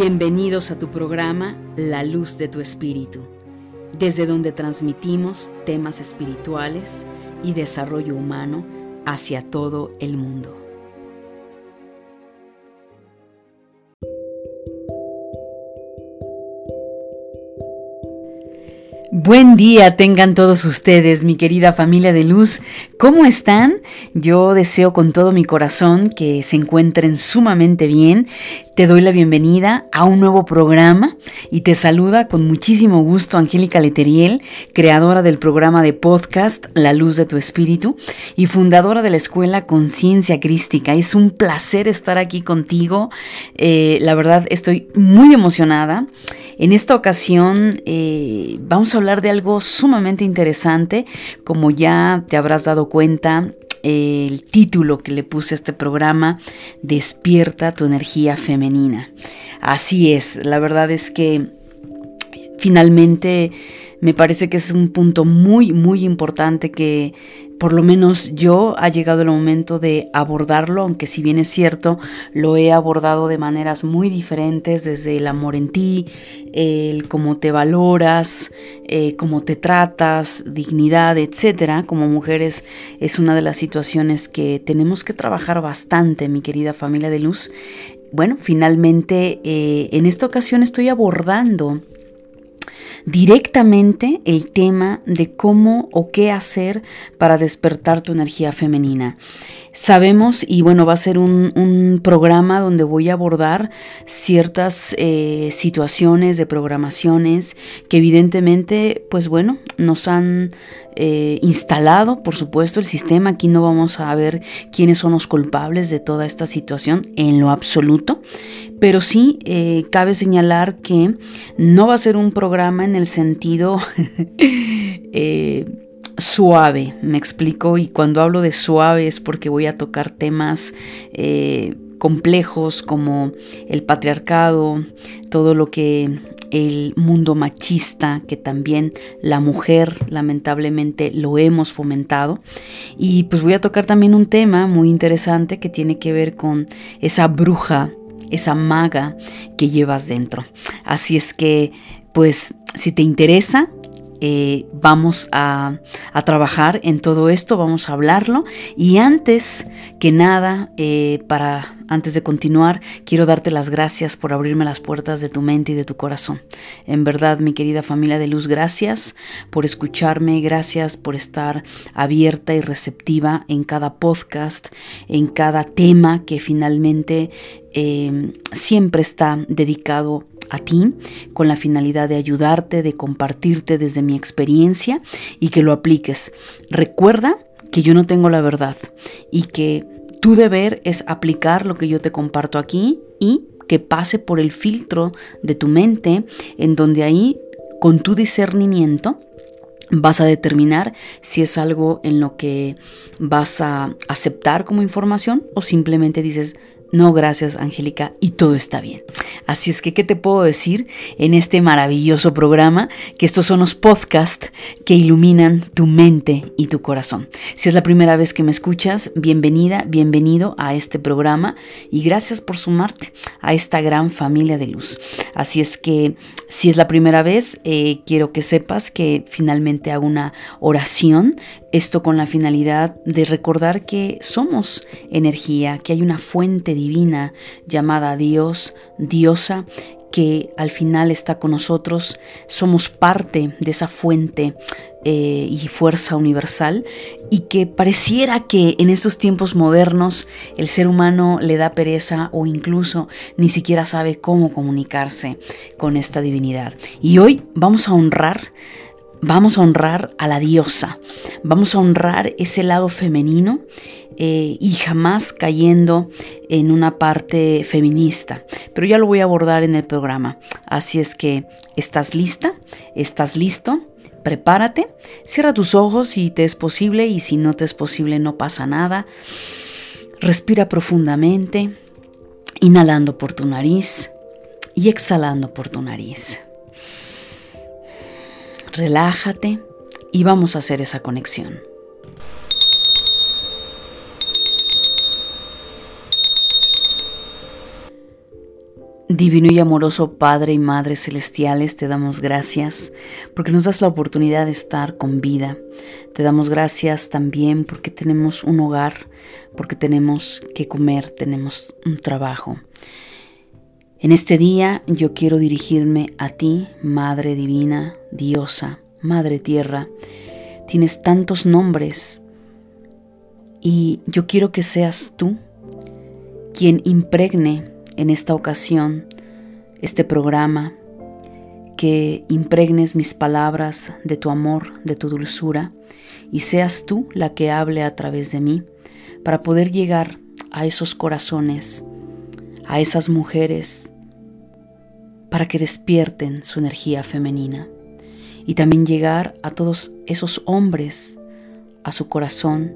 Bienvenidos a tu programa La Luz de tu Espíritu, desde donde transmitimos temas espirituales y desarrollo humano hacia todo el mundo. Buen día tengan todos ustedes, mi querida familia de luz. ¿Cómo están? Yo deseo con todo mi corazón que se encuentren sumamente bien. Te doy la bienvenida a un nuevo programa y te saluda con muchísimo gusto Angélica Leteriel, creadora del programa de podcast La Luz de tu Espíritu y fundadora de la escuela Conciencia Crística. Es un placer estar aquí contigo. Eh, la verdad estoy muy emocionada. En esta ocasión eh, vamos a hablar de algo sumamente interesante. Como ya te habrás dado cuenta, el título que le puse a este programa, Despierta tu energía femenina. Así es, la verdad es que finalmente me parece que es un punto muy, muy importante que por lo menos yo ha llegado el momento de abordarlo, aunque si bien es cierto, lo he abordado de maneras muy diferentes, desde el amor en ti, el cómo te valoras, eh, cómo te tratas, dignidad, etcétera. Como mujeres es una de las situaciones que tenemos que trabajar bastante, mi querida familia de luz. Bueno, finalmente eh, en esta ocasión estoy abordando directamente el tema de cómo o qué hacer para despertar tu energía femenina. Sabemos, y bueno, va a ser un, programa donde voy a abordar ciertas eh, situaciones de programaciones que evidentemente, pues bueno, nos han eh, instalado, por supuesto, el sistema. Aquí no vamos a ver quiénes son los culpables de toda esta situación en lo absoluto, pero sí eh, cabe señalar que no va a ser un programa en el sentido suave, me explico, y cuando hablo de suave es porque voy a tocar temas eh, complejos como el patriarcado, todo lo que el mundo machista, que también la mujer lamentablemente lo hemos fomentado. Y pues voy a tocar también un tema muy interesante que tiene que ver con esa bruja, esa maga que llevas dentro. Así es que, pues, si te interesa, eh, vamos a, trabajar en todo esto, vamos a hablarlo. Y antes que nada, eh, para antes de continuar, quiero darte las gracias por abrirme las puertas de tu mente y de tu corazón. En verdad, mi querida familia de luz, gracias por escucharme, gracias por estar abierta y receptiva en cada podcast, en cada tema que finalmente eh, siempre está dedicado a ti con la finalidad de ayudarte, de compartirte desde mi experiencia y que lo apliques. Recuerda que yo no tengo la verdad y que tu deber es aplicar lo que yo te comparto aquí y que pase por el filtro de tu mente en donde ahí con tu discernimiento vas a determinar si es algo en lo que vas a aceptar como información o simplemente dices, no, gracias, Angélica, y todo está bien. Así es que, ¿qué te puedo decir en este maravilloso programa? Que estos son los podcasts que iluminan tu mente y tu corazón. Si es la primera vez que me escuchas, bienvenida, bienvenido a este programa y gracias por sumarte a esta gran familia de luz. Así es que, si es la primera vez, eh, quiero que sepas que finalmente hago una oración esto con la finalidad de recordar que somos energía, que hay una fuente divina llamada Dios, diosa, que al final está con nosotros, somos parte de esa fuente eh, y fuerza universal y que pareciera que en estos tiempos modernos el ser humano le da pereza o incluso ni siquiera sabe cómo comunicarse con esta divinidad. Y hoy vamos a honrar Vamos a honrar a la diosa, vamos a honrar ese lado femenino eh, y jamás cayendo en una parte feminista. Pero ya lo voy a abordar en el programa. Así es que, ¿estás lista? ¿Estás listo? Prepárate, cierra tus ojos si te es posible y si no te es posible no pasa nada. Respira profundamente, inhalando por tu nariz y exhalando por tu nariz. Relájate y vamos a hacer esa conexión. Divino y amoroso Padre y Madre Celestiales, te damos gracias porque nos das la oportunidad de estar con vida. Te damos gracias también porque tenemos un hogar, porque tenemos que comer, tenemos un trabajo. En este día yo quiero dirigirme a ti, Madre Divina, Diosa, Madre Tierra. Tienes tantos nombres y yo quiero que seas tú quien impregne en esta ocasión este programa, que impregnes mis palabras de tu amor, de tu dulzura, y seas tú la que hable a través de mí para poder llegar a esos corazones, a esas mujeres, para que despierten su energía femenina y también llegar a todos esos hombres, a su corazón,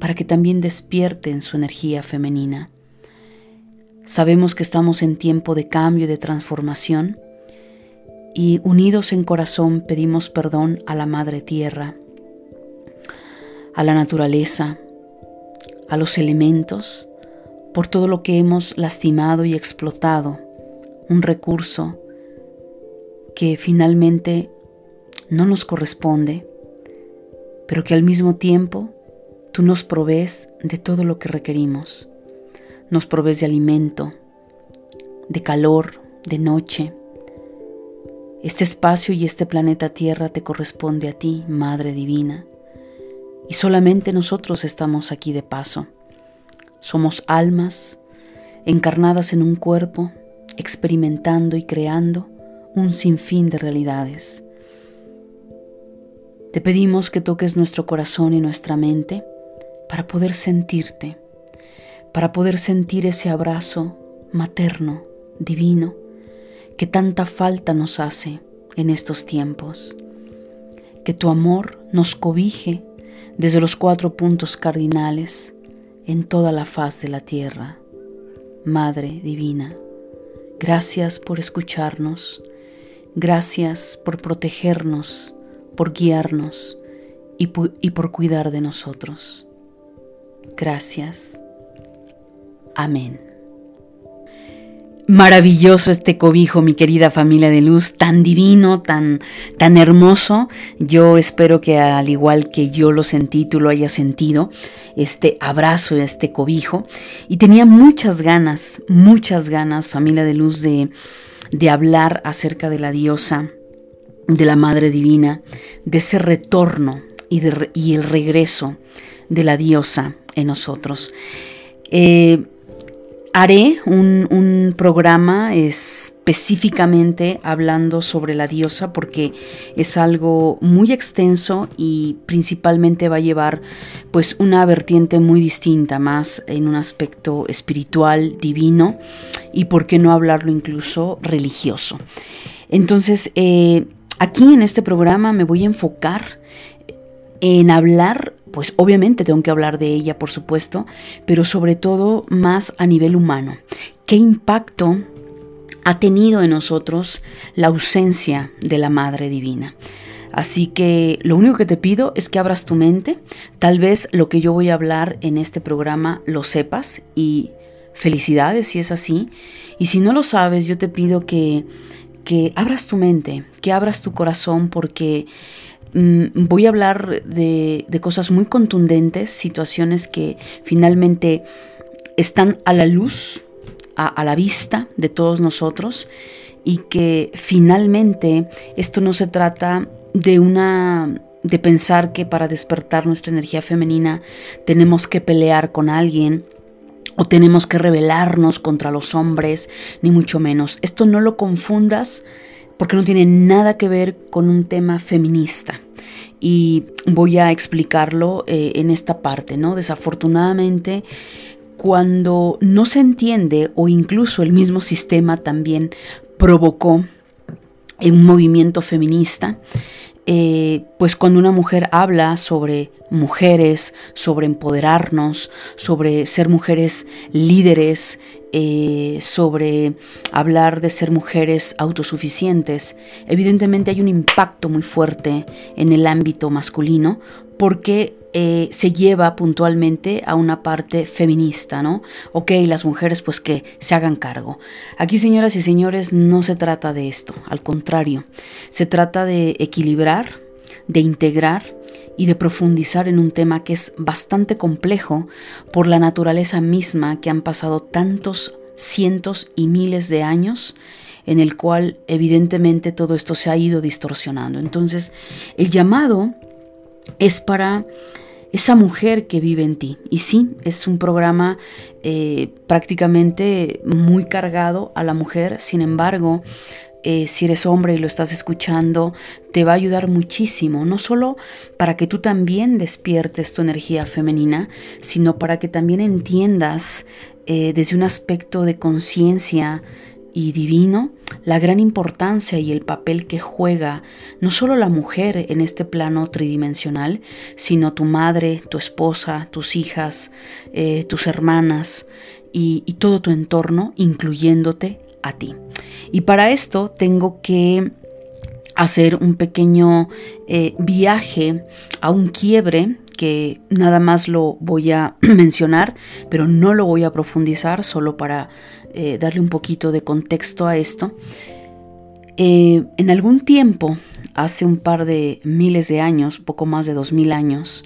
para que también despierten su energía femenina. Sabemos que estamos en tiempo de cambio y de transformación y unidos en corazón pedimos perdón a la Madre Tierra, a la naturaleza, a los elementos, por todo lo que hemos lastimado y explotado, un recurso que finalmente no nos corresponde, pero que al mismo tiempo tú nos provees de todo lo que requerimos nos provees de alimento, de calor, de noche. Este espacio y este planeta Tierra te corresponde a ti, Madre Divina, y solamente nosotros estamos aquí de paso. Somos almas encarnadas en un cuerpo, experimentando y creando un sinfín de realidades. Te pedimos que toques nuestro corazón y nuestra mente para poder sentirte para poder sentir ese abrazo materno, divino, que tanta falta nos hace en estos tiempos. Que tu amor nos cobije desde los cuatro puntos cardinales en toda la faz de la tierra. Madre Divina, gracias por escucharnos, gracias por protegernos, por guiarnos y por, cuidar de nosotros. Gracias. Amén. Maravilloso este cobijo, mi querida familia de luz, tan divino, tan, tan hermoso. Yo espero que al igual que yo lo sentí, tú lo hayas sentido, este abrazo, este cobijo. Y tenía muchas ganas, muchas ganas, familia de luz, de, de hablar acerca de la diosa, de la Madre Divina, de ese retorno y, y el regreso de la diosa en nosotros. Eh, Haré un, programa específicamente hablando sobre la diosa porque es algo muy extenso y principalmente va a llevar pues una vertiente muy distinta, más en un aspecto espiritual, divino y por qué no hablarlo incluso religioso. Entonces, eh, aquí en este programa me voy a enfocar en hablar pues obviamente tengo que hablar de ella, por supuesto, pero sobre todo más a nivel humano. ¿Qué impacto ha tenido en nosotros la ausencia de la Madre Divina? Así que lo único que te pido es que abras tu mente. Tal vez lo que yo voy a hablar en este programa lo sepas y felicidades si es así. Y si no lo sabes, yo te pido que, que abras tu mente, que abras tu corazón porque voy a hablar de, cosas muy contundentes, situaciones que finalmente están a la luz, a, la vista de todos nosotros y que finalmente esto no se trata de una de pensar que para despertar nuestra energía femenina tenemos que pelear con alguien o tenemos que rebelarnos contra los hombres, ni mucho menos. Esto no lo confundas porque no tiene nada que ver con un tema feminista. Y voy a explicarlo eh, en esta parte, ¿no? Desafortunadamente, cuando no se entiende o incluso el mismo sistema también provocó un movimiento feminista, eh, pues cuando una mujer habla sobre mujeres, sobre empoderarnos, sobre ser mujeres líderes, eh, sobre hablar de ser mujeres autosuficientes, evidentemente hay un impacto muy fuerte en el ámbito masculino porque eh, se lleva puntualmente a una parte feminista, ¿no? Ok, las mujeres pues que se hagan cargo. Aquí, señoras y señores, no se trata de esto, al contrario, se trata de equilibrar, de integrar y de profundizar en un tema que es bastante complejo por la naturaleza misma que han pasado tantos cientos y miles de años en el cual evidentemente todo esto se ha ido distorsionando. Entonces, el llamado es para esa mujer que vive en ti. Y sí, es un programa eh, prácticamente muy cargado a la mujer, sin embargo, eh, si eres hombre y lo estás escuchando, te va a ayudar muchísimo, no solo para que tú también despiertes tu energía femenina, sino para que también entiendas eh, desde un aspecto de conciencia, y divino la gran importancia y el papel que juega no solo la mujer en este plano tridimensional, sino tu madre, tu esposa, tus hijas, eh, tus hermanas y, todo tu entorno, incluyéndote a ti. Y para esto tengo que hacer un pequeño eh, viaje a un quiebre que nada más lo voy a mencionar, pero no lo voy a profundizar, solo para eh, darle un poquito de contexto a esto. Eh, en algún tiempo, hace un par de miles de años, poco más de dos mil años,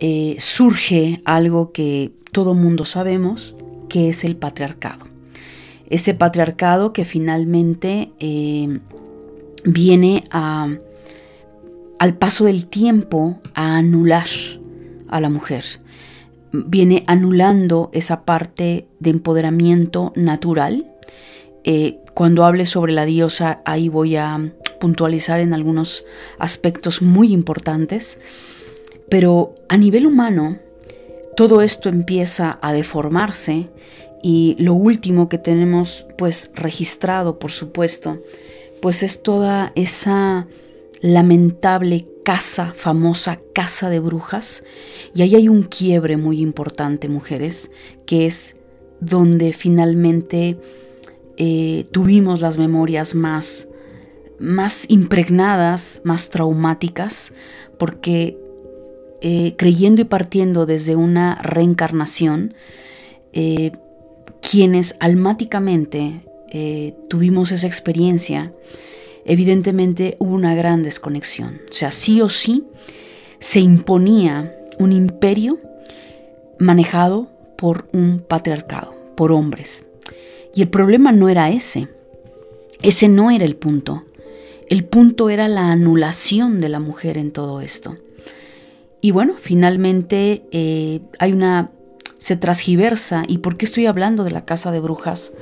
eh, surge algo que todo mundo sabemos, que es el patriarcado. Ese patriarcado que finalmente viene a, al paso del tiempo a anular a la mujer viene anulando esa parte de empoderamiento natural. Eh, cuando hable sobre la diosa, ahí voy a puntualizar en algunos aspectos muy importantes. Pero a nivel humano, todo esto empieza a deformarse y lo último que tenemos pues registrado, por supuesto, pues es toda esa lamentable casa, famosa casa de brujas. Y ahí hay un quiebre muy importante, mujeres, que es donde finalmente eh, tuvimos las memorias más, más impregnadas, más traumáticas, porque eh, creyendo y partiendo desde una reencarnación, eh, quienes almáticamente tuvimos esa experiencia, evidentemente hubo una gran desconexión. O sea, sí o sí se imponía un imperio manejado por un patriarcado, por hombres. Y el problema no era ese. Ese no era el punto. El punto era la anulación de la mujer en todo esto. Y bueno, finalmente eh, hay una... se transgiversa. ¿Y por qué estoy hablando de la casa de brujas?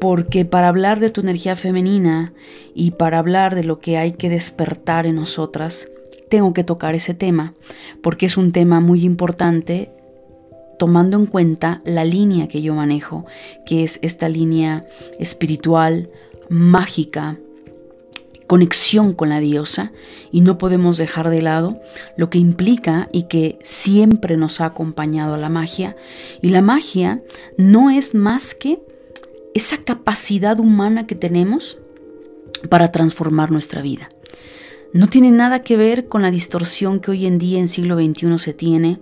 Porque para hablar de tu energía femenina y para hablar de lo que hay que despertar en nosotras, tengo que tocar ese tema, porque es un tema muy importante tomando en cuenta la línea que yo manejo, que es esta línea espiritual, mágica, conexión con la diosa y no podemos dejar de lado lo que implica y que siempre nos ha acompañado a la magia. Y la magia no es más que esa capacidad humana que tenemos para transformar nuestra vida. No tiene nada que ver con la distorsión que hoy en día en siglo XXI se tiene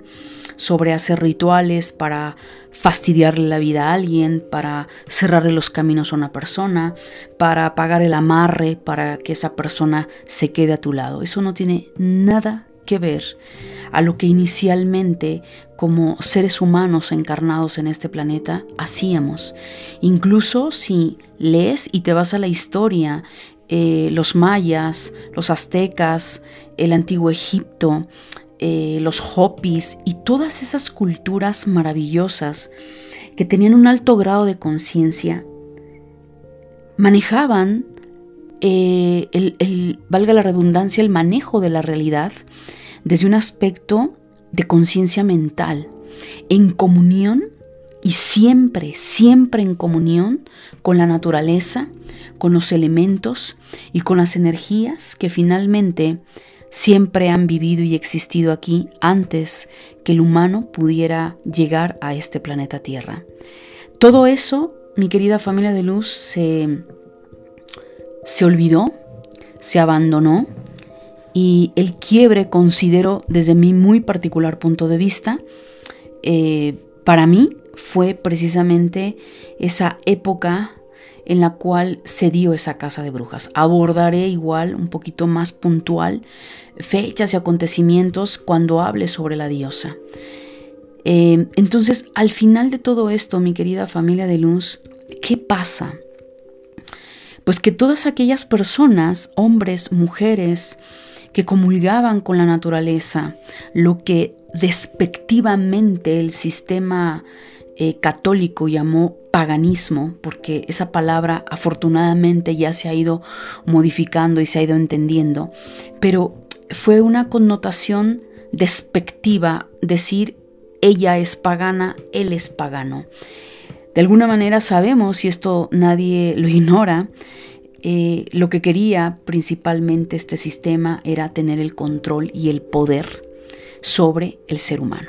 sobre hacer rituales para fastidiarle la vida a alguien, para cerrarle los caminos a una persona, para apagar el amarre para que esa persona se quede a tu lado. Eso no tiene nada que ver a lo que inicialmente como seres humanos encarnados en este planeta hacíamos. Incluso si lees y te vas a la historia, eh, los mayas, los aztecas, el antiguo Egipto, eh, los hopis y todas esas culturas maravillosas que tenían un alto grado de conciencia, manejaban eh, el, valga la redundancia, el manejo de la realidad desde un aspecto de conciencia mental, en comunión y siempre, siempre en comunión con la naturaleza, con los elementos y con las energías que finalmente siempre han vivido y existido aquí antes que el humano pudiera llegar a este planeta Tierra. Todo eso, mi querida familia de luz, se, se olvidó, se abandonó Y el quiebre considero desde mi muy particular punto de vista, eh, para mí fue precisamente esa época en la cual se dio esa casa de brujas. Abordaré igual, un poquito más puntual, fechas y acontecimientos cuando hable sobre la diosa. Eh, entonces, al final de todo esto, mi querida familia de luz, ¿qué pasa? Pues que todas aquellas personas, hombres, mujeres, que comulgaban con la naturaleza, lo que despectivamente el sistema eh, católico llamó paganismo, porque esa palabra afortunadamente ya se ha ido modificando y se ha ido entendiendo, pero fue una connotación despectiva decir ella es pagana, él es pagano. De alguna manera sabemos, y esto nadie lo ignora, eh, lo que quería principalmente este sistema era tener el control y el poder sobre el ser humano.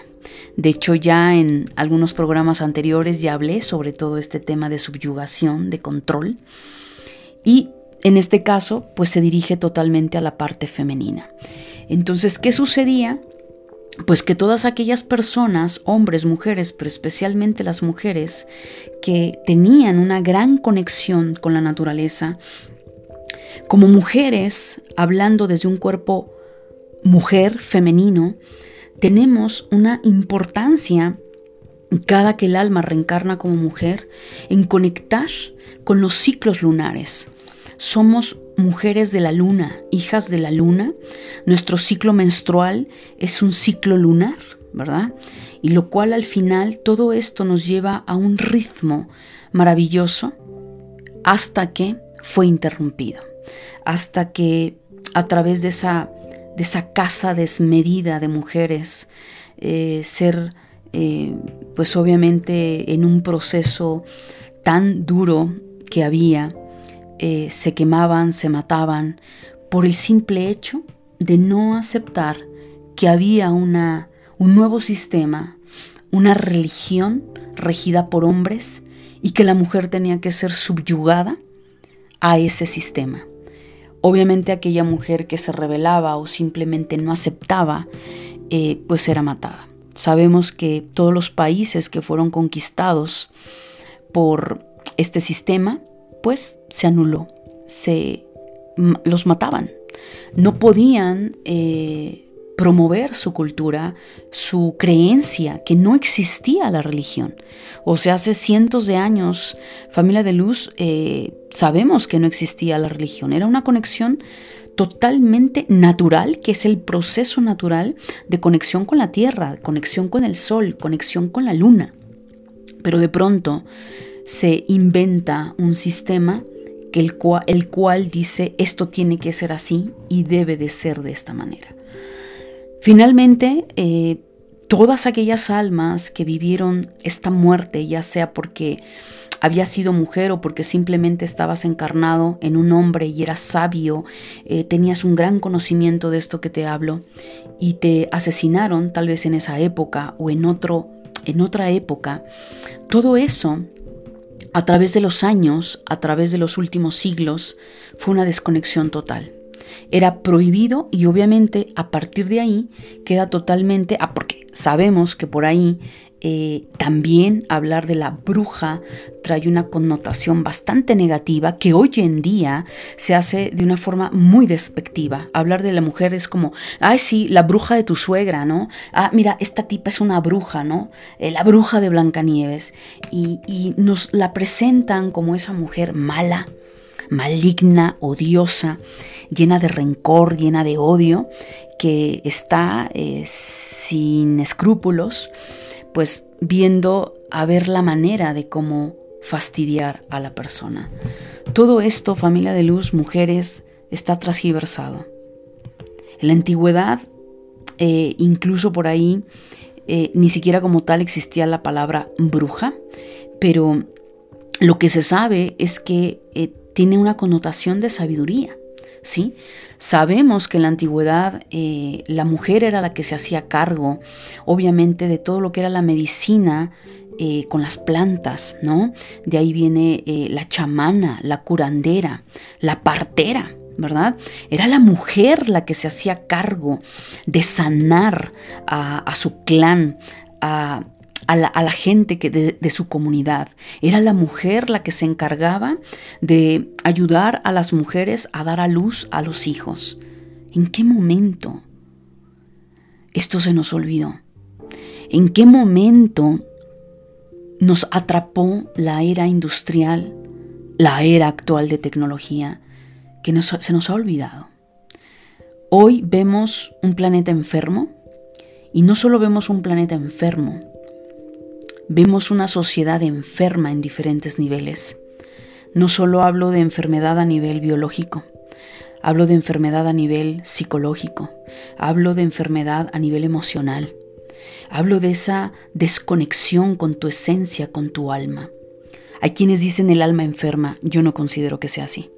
De hecho, ya en algunos programas anteriores ya hablé sobre todo este tema de subyugación, de control. Y en este caso, pues se dirige totalmente a la parte femenina. Entonces, ¿qué sucedía? Pues que todas aquellas personas, hombres, mujeres, pero especialmente las mujeres, que tenían una gran conexión con la naturaleza, como mujeres, hablando desde un cuerpo mujer, femenino, tenemos una importancia cada que el alma reencarna como mujer en conectar con los ciclos lunares. Somos mujeres de la luna, hijas de la luna. Nuestro ciclo menstrual es un ciclo lunar, ¿verdad? Y lo cual al final todo esto nos lleva a un ritmo maravilloso hasta que fue interrumpido, hasta que a través de esa de esa casa desmedida de mujeres, eh, ser eh, pues obviamente en un proceso tan duro que había, eh, se quemaban, se mataban, por el simple hecho de no aceptar que había una, un nuevo sistema, una religión regida por hombres y que la mujer tenía que ser subyugada a ese sistema. Obviamente aquella mujer que se rebelaba o simplemente no aceptaba, eh, pues era matada. Sabemos que todos los países que fueron conquistados por este sistema, pues se anuló, se los mataban. No podían eh, promover su cultura, su creencia, que no existía la religión. O sea, hace cientos de años, familia de luz, eh, sabemos que no existía la religión. Era una conexión totalmente natural, que es el proceso natural de conexión con la tierra, conexión con el sol, conexión con la luna. Pero de pronto se inventa un sistema que el, cual, dice esto tiene que ser así y debe de ser de esta manera. Finalmente, eh, todas aquellas almas que vivieron esta muerte, ya sea porque había sido mujer o porque simplemente estabas encarnado en un hombre y eras sabio, eh, tenías un gran conocimiento de esto que te hablo y te asesinaron tal vez en esa época o en otro en otra época, todo eso a través de los años, a través de los últimos siglos, fue una desconexión total. Era prohibido y obviamente a partir de ahí queda totalmente, ah, porque sabemos que por ahí eh, también hablar de la bruja trae una connotación bastante negativa que hoy en día se hace de una forma muy despectiva. Hablar de la mujer es como, ay sí, la bruja de tu suegra, ¿no? Ah, mira, esta tipa es una bruja, ¿no? Eh, la bruja de Blancanieves. Y, y nos la presentan como esa mujer mala, maligna, odiosa llena de rencor, llena de odio, que está eh, sin escrúpulos, pues viendo a ver la manera de cómo fastidiar a la persona. Todo esto, familia de luz, mujeres, está transgiversado. En la antigüedad, eh, incluso por ahí, eh, ni siquiera como tal existía la palabra bruja, pero lo que se sabe es que tiene una connotación de sabiduría. ¿Sí? Sabemos que en la antigüedad eh, la mujer era la que se hacía cargo, obviamente, de todo lo que era la medicina eh, con las plantas, ¿no? De ahí viene eh, la chamana, la curandera, la partera, ¿verdad? Era la mujer la que se hacía cargo de sanar a, su clan, a, la, gente que de, de, su comunidad. Era la mujer la que se encargaba de ayudar a las mujeres a dar a luz a los hijos. ¿En qué momento esto se nos olvidó? ¿En qué momento nos atrapó la era industrial, la era actual de tecnología, que se nos ha olvidado? Hoy vemos un planeta enfermo y no solo vemos un planeta enfermo, vemos una sociedad enferma en diferentes niveles. No solo hablo de enfermedad a nivel biológico, hablo de enfermedad a nivel psicológico, hablo de enfermedad a nivel emocional, hablo de esa desconexión con tu esencia, con tu alma. Hay quienes dicen el alma enferma, yo no considero que sea así.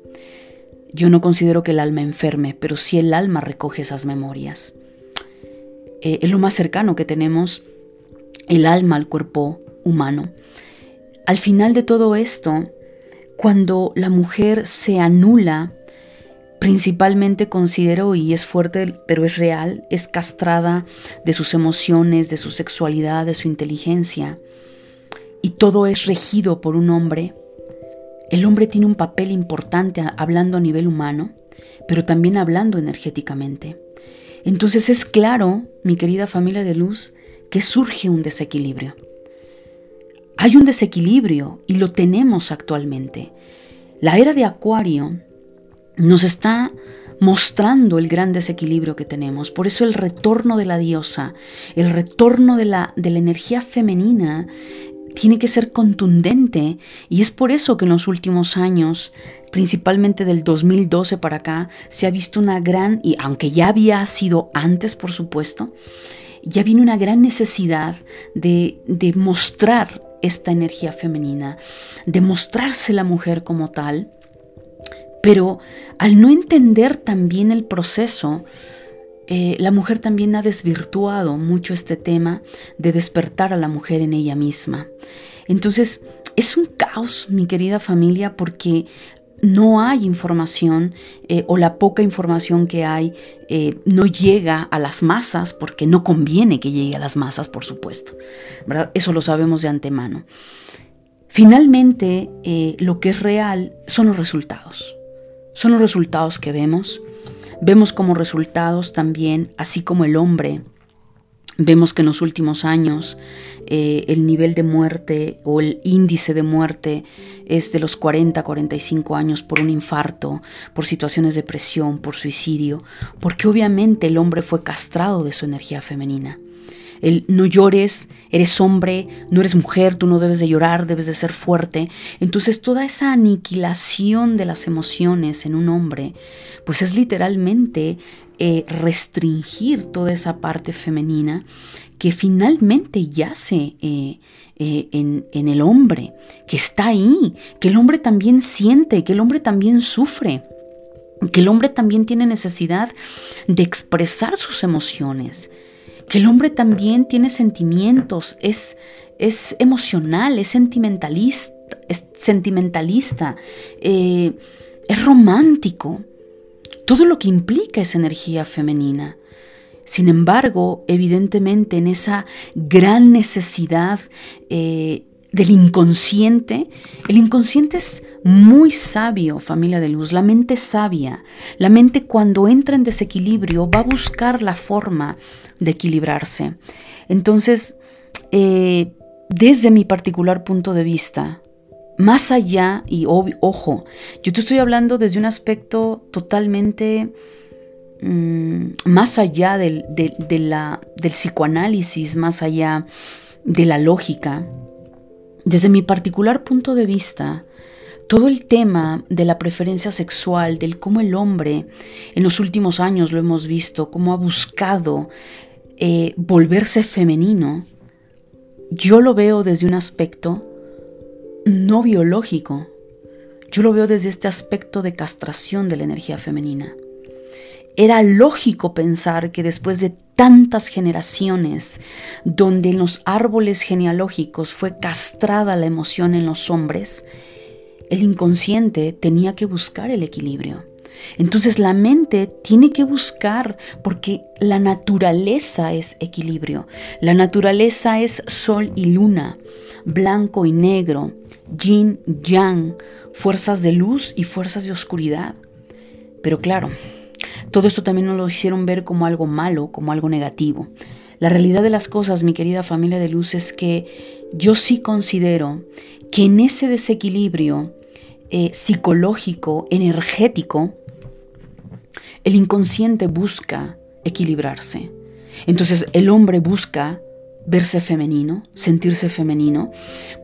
Yo no considero que el alma enferme, pero sí el alma recoge esas memorias. Eh, es lo más cercano que tenemos el alma al cuerpo humano. Al final de todo esto, cuando la mujer se anula, principalmente considero, y es fuerte, pero es real, es castrada de sus emociones, de su sexualidad, de su inteligencia, y todo es regido por un hombre, el hombre tiene un papel importante hablando a nivel humano, pero también hablando energéticamente. Entonces es claro, mi querida familia de luz, que surge un desequilibrio. Hay un desequilibrio y lo tenemos actualmente. La era de Acuario nos está mostrando el gran desequilibrio que tenemos. Por eso el retorno de la diosa, el retorno de la, de la energía femenina tiene que ser contundente y es por eso que en los últimos años, principalmente del 2012 para acá, se ha visto una gran, y aunque ya había sido antes por supuesto, ya viene una gran necesidad de, de mostrar esta energía femenina, de mostrarse la mujer como tal, pero al no entender también el proceso, eh, la mujer también ha desvirtuado mucho este tema de despertar a la mujer en ella misma. Entonces, es un caos, mi querida familia, porque no hay información eh, o la poca información que hay eh, no llega a las masas porque no conviene que llegue a las masas, por supuesto. Eso lo sabemos de antemano. Finalmente, lo que es real son los resultados. Son los resultados que vemos Vemos como resultados también, así como el hombre, vemos que en los últimos años eh, el nivel de muerte o el índice de muerte es de los 40 45 años por un infarto, por situaciones de presión, por suicidio, porque obviamente el hombre fue castrado de su energía femenina el no llores, eres hombre, no eres mujer, tú no debes de llorar, debes de ser fuerte. Entonces toda esa aniquilación de las emociones en un hombre, pues es literalmente eh, restringir toda esa parte femenina que finalmente yace eh, eh, en, en el hombre, que está ahí, que el hombre también siente, que el hombre también sufre que el hombre también tiene necesidad de expresar sus emociones, que el hombre también tiene sentimientos, es, es emocional, es sentimentalista, es, sentimentalista eh, es romántico. Todo lo que implica esa energía femenina. Sin embargo, evidentemente en esa gran necesidad eh, del inconsciente, el inconsciente es muy sabio, familia de luz, la mente sabia. La mente cuando entra en desequilibrio va a buscar la forma de equilibrarse. Entonces, eh, desde mi particular punto de vista, más allá, y ojo, yo te estoy hablando desde un aspecto totalmente mm, más allá del, la, del psicoanálisis, más allá de la lógica, desde mi particular punto de vista, todo el tema de la preferencia sexual, del cómo el hombre en los últimos años lo hemos visto, cómo ha buscado eh, volverse femenino, yo lo veo desde un aspecto no biológico. Yo lo veo desde este aspecto de castración de la energía femenina. Era lógico pensar que después de tantas generaciones donde en los árboles genealógicos fue castrada la emoción en los hombres, el inconsciente tenía que buscar el equilibrio. Entonces la mente tiene que buscar, porque la naturaleza es equilibrio, la naturaleza es sol y luna, blanco y negro, yin, yang, fuerzas de luz y fuerzas de oscuridad. Pero claro, todo esto también nos lo hicieron ver como algo malo, como algo negativo. La realidad de las cosas, mi querida familia de luz, es que yo sí considero que en ese desequilibrio eh, psicológico, energético, el inconsciente busca equilibrarse. Entonces el hombre busca verse femenino, sentirse femenino,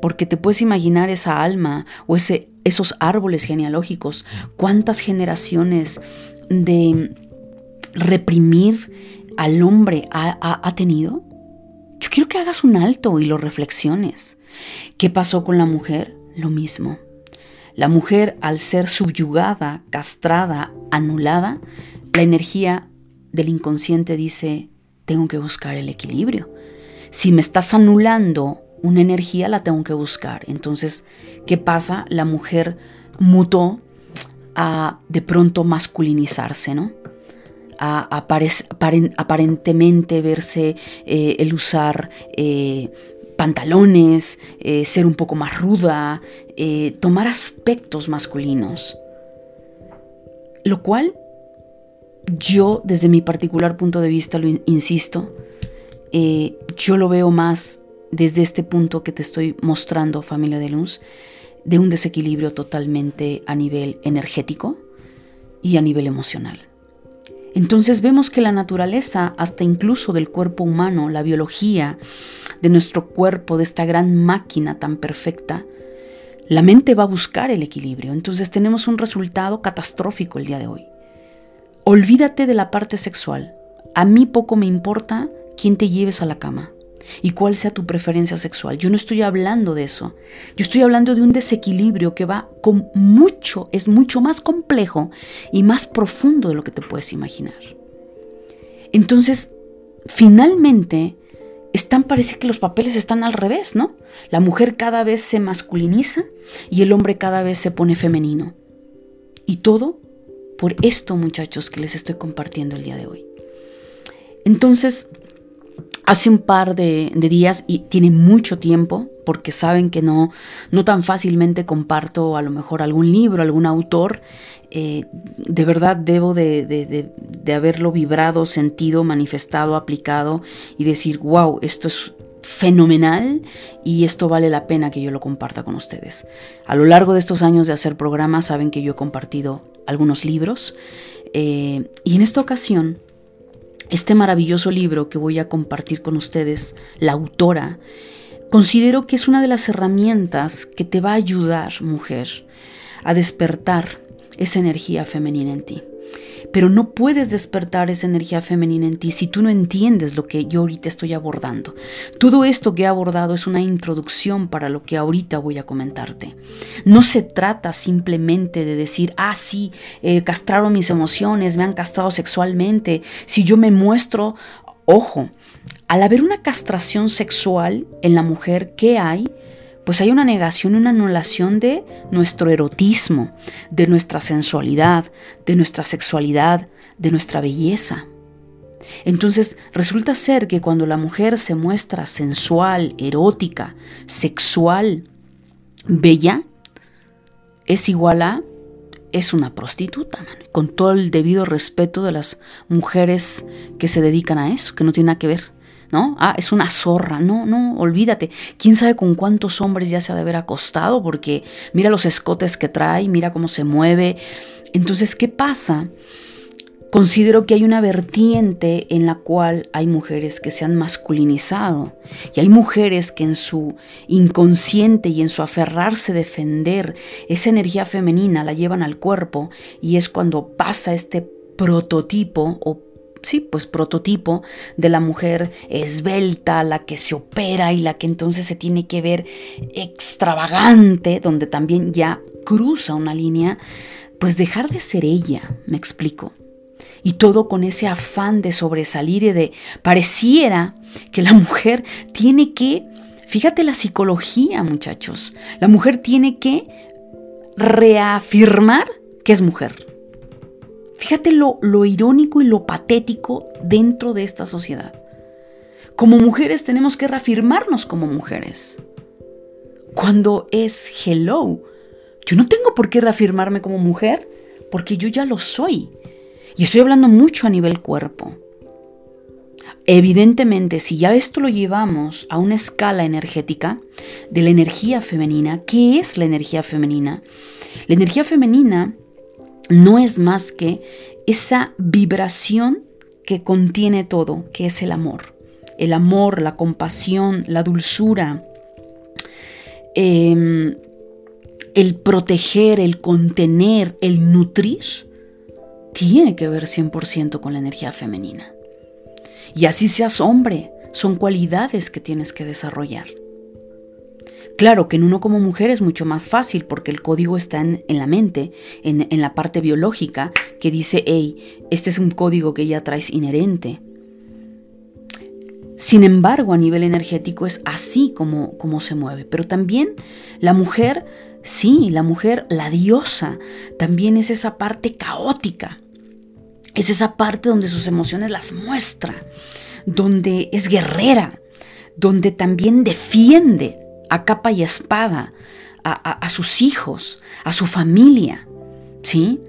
porque te puedes imaginar esa alma o ese, esos árboles genealógicos, cuántas generaciones de reprimir al hombre ha, ha tenido. Yo quiero que hagas un alto y lo reflexiones. ¿Qué pasó con la mujer? Lo mismo. La mujer, al ser subyugada, castrada, anulada, la energía del inconsciente dice, tengo que buscar el equilibrio. Si me estás anulando una energía, la tengo que buscar. Entonces, ¿qué pasa? La mujer mutó a de pronto masculinizarse, ¿no? A, aparentemente verse eh, el usar eh, pantalones, eh, ser un poco más ruda, eh, tomar aspectos masculinos. Lo cual yo, desde mi particular punto de vista, lo insisto, eh, yo lo veo más desde este punto que te estoy mostrando, familia de luz, de un desequilibrio totalmente a nivel energético y a nivel emocional. Entonces vemos que la naturaleza, hasta incluso del cuerpo humano, la biología de nuestro cuerpo, de esta gran máquina tan perfecta, la mente va a buscar el equilibrio. Entonces tenemos un resultado catastrófico el día de hoy. Olvídate de la parte sexual. A mí poco me importa quién te lleves a la cama y cuál sea tu preferencia sexual. Yo no estoy hablando de eso. Yo estoy hablando de un desequilibrio que va con mucho, es mucho más complejo y más profundo de lo que te puedes imaginar. Entonces, finalmente, están, parece que los papeles están al revés, ¿no? La mujer cada vez se masculiniza y el hombre cada vez se pone femenino. Y todo por esto, muchachos, que les estoy compartiendo el día de hoy. Entonces, hace un par de, días y tiene mucho tiempo porque saben que no, no tan fácilmente comparto a lo mejor algún libro, algún autor. Eh, de verdad debo de, de, haberlo vibrado, sentido, manifestado, aplicado y decir, wow, esto es fenomenal y esto vale la pena que yo lo comparta con ustedes. A lo largo de estos años de hacer programas saben que yo he compartido algunos libros eh, y en esta ocasión este maravilloso libro que voy a compartir con ustedes, la autora, considero que es una de las herramientas que te va a ayudar, mujer, a despertar esa energía femenina en ti. Pero no puedes despertar esa energía femenina en ti si tú no entiendes lo que yo ahorita estoy abordando. Todo esto que he abordado es una introducción para lo que ahorita voy a comentarte. No se trata simplemente de decir, ah, sí, eh, castraron mis emociones, me han castrado sexualmente. Si yo me muestro, ojo, al haber una castración sexual en la mujer, ¿qué hay? Pues hay una negación, una anulación de nuestro erotismo, de nuestra sensualidad, de nuestra sexualidad, de nuestra belleza. Entonces resulta ser que cuando la mujer se muestra sensual, erótica, sexual, bella, es igual a, es una prostituta, con todo el debido respeto de las mujeres que se dedican a eso, que no tiene nada que ver. ¿No? Ah, es una zorra, no, no, olvídate. ¿Quién sabe con cuántos hombres ya se ha de haber acostado? Porque mira los escotes que trae, mira cómo se mueve. Entonces, ¿qué pasa? Considero que hay una vertiente en la cual hay mujeres que se han masculinizado y hay mujeres que en su inconsciente y en su aferrarse a defender esa energía femenina la llevan al cuerpo y es cuando pasa este prototipo o sí, pues prototipo de la mujer esbelta, la que se opera y la que entonces se tiene que ver extravagante, donde también ya cruza una línea, pues dejar de ser ella, me explico. Y todo con ese afán de sobresalir y de pareciera que la mujer tiene que, fíjate la psicología muchachos, la mujer tiene que reafirmar que es mujer. Fíjate lo, lo irónico y lo patético dentro de esta sociedad. Como mujeres tenemos que reafirmarnos como mujeres. Cuando es hello, yo no tengo por qué reafirmarme como mujer porque yo ya lo soy. Y estoy hablando mucho a nivel cuerpo. Evidentemente, si ya esto lo llevamos a una escala energética de la energía femenina, ¿qué es la energía femenina? La energía femenina no es más que esa vibración que contiene todo, que es el amor. El amor, la compasión, la dulzura, em, el proteger, el contener, el nutrir, tiene que ver 100% con la energía femenina. Y así seas hombre, son cualidades que tienes que desarrollar. Claro que en uno como mujer es mucho más fácil porque el código está en, la mente, en, la parte biológica, que dice, hey, este es un código que ya traes inherente. Sin embargo, a nivel energético es así como, como se mueve. Pero también la mujer, sí, la mujer, la diosa, también es esa parte caótica. Es esa parte donde sus emociones las muestra, donde es guerrera, donde también defiende a capa y espada a, sus hijos, a su familia. ¿Sí?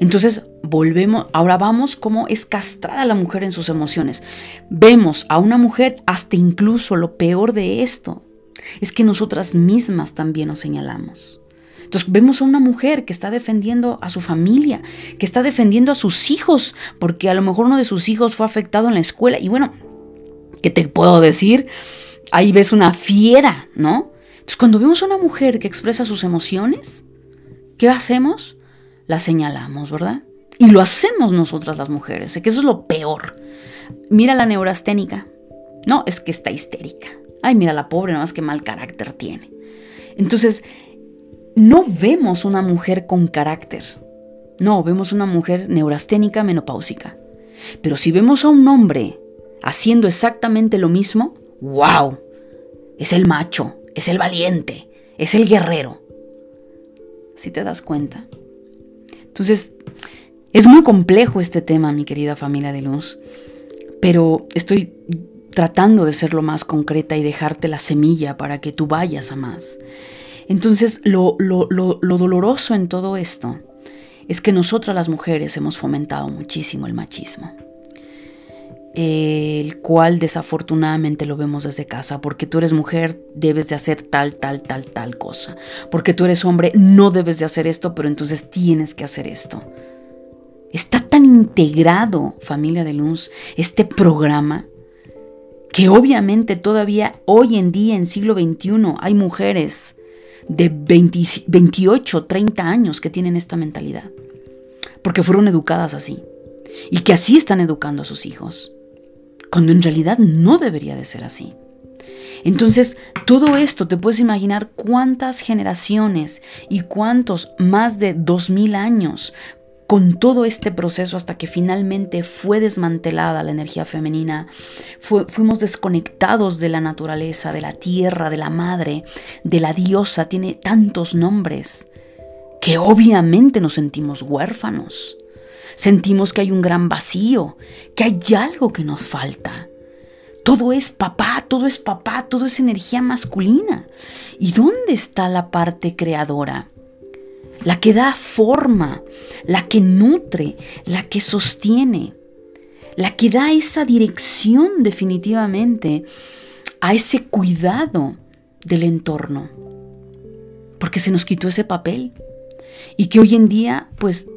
Entonces volvemos, ahora vamos cómo es castrada la mujer en sus emociones. Vemos a una mujer hasta incluso lo peor de esto, es que nosotras mismas también nos señalamos. Entonces vemos a una mujer que está defendiendo a su familia, que está defendiendo a sus hijos, porque a lo mejor uno de sus hijos fue afectado en la escuela. Y bueno, ¿qué te puedo decir? Ahí ves una fiera, ¿no? Entonces cuando vemos a una mujer que expresa sus emociones, ¿qué hacemos? La señalamos, ¿verdad? Y lo hacemos nosotras las mujeres, que eso es lo peor. Mira la neurasténica. No, es que está histérica. Ay, mira la pobre, nada más que mal carácter tiene. Entonces, no vemos una mujer con carácter. No, vemos una mujer neurasténica menopáusica. Pero si vemos a un hombre haciendo exactamente lo mismo, ¡wow! Es el macho, es el valiente, es el guerrero. Si te das cuenta. Entonces, es muy complejo este tema, mi querida familia de luz, pero estoy tratando de ser lo más concreta y dejarte la semilla para que tú vayas a más. Entonces, lo, doloroso en todo esto es que nosotras las mujeres hemos fomentado muchísimo el machismo el cual desafortunadamente lo vemos desde casa, porque tú eres mujer, debes de hacer tal, tal, tal, tal cosa, porque tú eres hombre, no debes de hacer esto, pero entonces tienes que hacer esto. Está tan integrado, familia de luz, este programa, que obviamente todavía hoy en día, en siglo XXI, hay mujeres de 28, 30 años que tienen esta mentalidad, porque fueron educadas así. Y que así están educando a sus hijos, cuando en realidad no debería de ser así. Entonces, todo esto te puedes imaginar cuántas generaciones y cuántos más de 2000 años con todo este proceso hasta que finalmente fue desmantelada la energía femenina, fuimos desconectados de la naturaleza, de la tierra, de la madre, de la diosa, tiene tantos nombres, que obviamente nos sentimos huérfanos. Sentimos que hay un gran vacío, que hay algo que nos falta. Todo es papá, todo es papá, todo es energía masculina. ¿Y dónde está la parte creadora? la que da forma, la que nutre, la que sostiene, la que da esa dirección definitivamente a ese cuidado del entorno. Porque se nos quitó ese papel. Y que hoy en día, pues,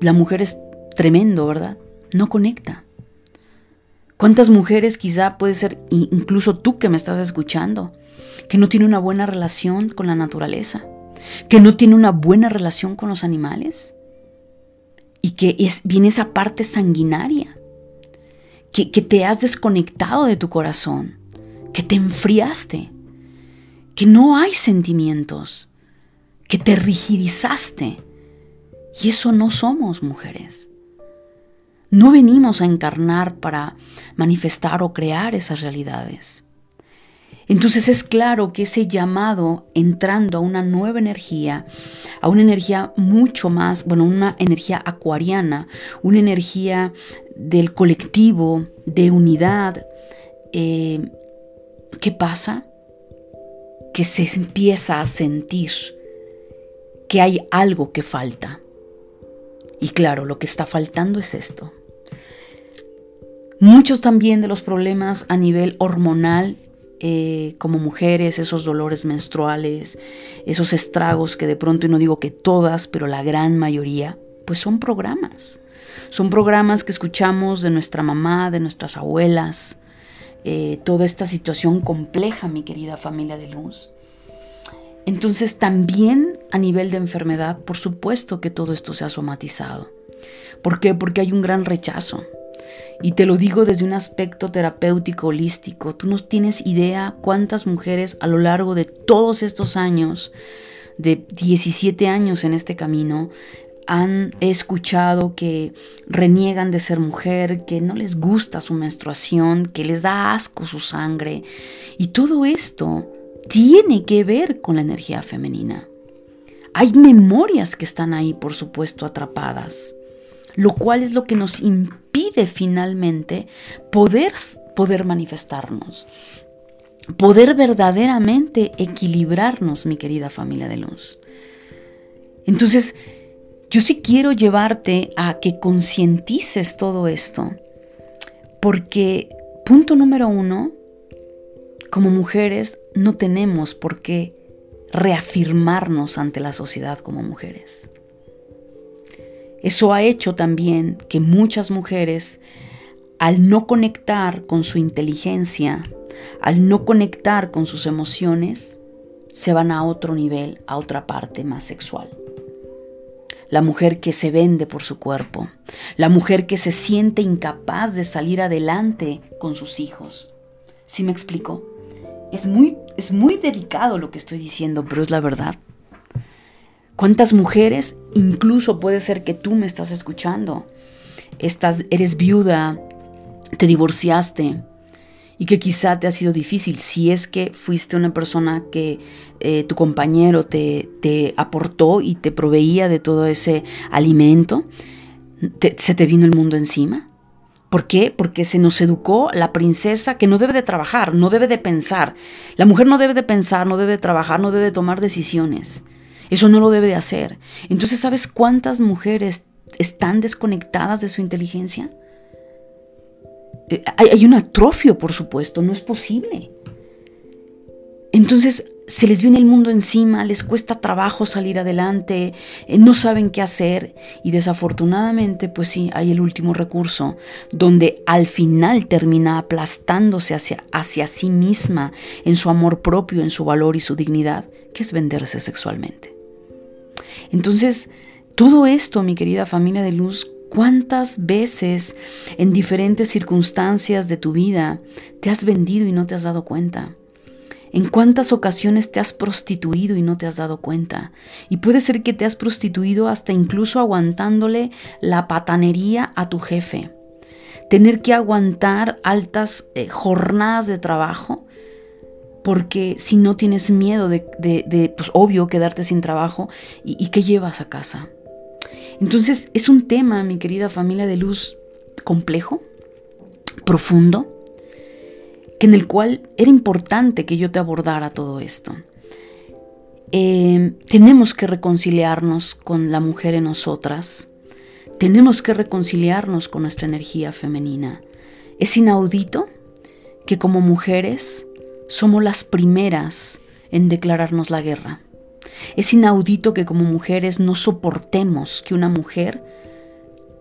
la mujer es tremendo, ¿verdad? No conecta. ¿Cuántas mujeres quizá puede ser, incluso tú que me estás escuchando, que no tiene una buena relación con la naturaleza? que no tiene una buena relación con los animales y que es, viene esa parte sanguinaria, que, que te has desconectado de tu corazón, que te enfriaste, que no hay sentimientos, que te rigidizaste. Y eso no somos mujeres. No venimos a encarnar para manifestar o crear esas realidades. Entonces es claro que ese llamado entrando a una nueva energía, a una energía mucho más, bueno, una energía acuariana, una energía del colectivo, de unidad, eh, ¿qué pasa? Que se empieza a sentir que hay algo que falta. Y claro, lo que está faltando es esto. Muchos también de los problemas a nivel hormonal eh, como mujeres, esos dolores menstruales, esos estragos que de pronto, y no digo que todas, pero la gran mayoría, pues son programas. Son programas que escuchamos de nuestra mamá, de nuestras abuelas, eh, toda esta situación compleja, mi querida familia de luz. Entonces también a nivel de enfermedad, por supuesto que todo esto se ha somatizado. ¿Por qué? Porque hay un gran rechazo. Y te lo digo desde un aspecto terapéutico holístico. Tú no tienes idea cuántas mujeres a lo largo de todos estos años, de 17 años en este camino, han escuchado que reniegan de ser mujer, que no les gusta su menstruación, que les da asco su sangre. Y todo esto tiene que ver con la energía femenina. Hay memorias que están ahí, por supuesto, atrapadas lo cual es lo que nos impide finalmente poder, poder manifestarnos, poder verdaderamente equilibrarnos, mi querida familia de luz. Entonces, yo sí quiero llevarte a que concientices todo esto, porque punto número uno, como mujeres no tenemos por qué reafirmarnos ante la sociedad como mujeres. Eso ha hecho también que muchas mujeres, al no conectar con su inteligencia, al no conectar con sus emociones, se van a otro nivel, a otra parte más sexual. La mujer que se vende por su cuerpo, la mujer que se siente incapaz de salir adelante con sus hijos. ¿Sí me explico? Es muy, es muy delicado lo que estoy diciendo, pero es la verdad. ¿Cuántas mujeres, incluso puede ser que tú me estás escuchando, estás, eres viuda, te divorciaste y que quizá te ha sido difícil si es que fuiste una persona que eh, tu compañero te, te, aportó y te proveía de todo ese alimento, se te vino el mundo encima. ¿Por qué? Porque se nos educó la princesa que no debe de trabajar, no debe de pensar. La mujer no debe de pensar, no debe de trabajar, no debe de tomar decisiones. Eso no lo debe de hacer. Entonces, ¿sabes cuántas mujeres están desconectadas de su inteligencia? Eh, hay, un atrofio, por supuesto, no es posible. Entonces, se les viene el mundo encima, les cuesta trabajo salir adelante, eh, no saben qué hacer y desafortunadamente, pues sí, hay el último recurso donde al final termina aplastándose hacia, hacia sí misma en su amor propio, en su valor y su dignidad, que es venderse sexualmente. Entonces, todo esto, mi querida familia de luz, ¿cuántas veces en diferentes circunstancias de tu vida te has vendido y no te has dado cuenta? ¿En cuántas ocasiones te has prostituido y no te has dado cuenta? Y puede ser que te has prostituido hasta incluso aguantándole la patanería a tu jefe. Tener que aguantar altas eh, jornadas de trabajo porque si no tienes miedo de, pues obvio, quedarte sin trabajo, ¿y, qué llevas a casa? Entonces es un tema, mi querida familia de luz, complejo, profundo, que en el cual era importante que yo te abordara todo esto. Eh, tenemos que reconciliarnos con la mujer en nosotras, tenemos que reconciliarnos con nuestra energía femenina. Es inaudito que como mujeres somos las primeras en declararnos la guerra. Es inaudito que como mujeres no soportemos que una mujer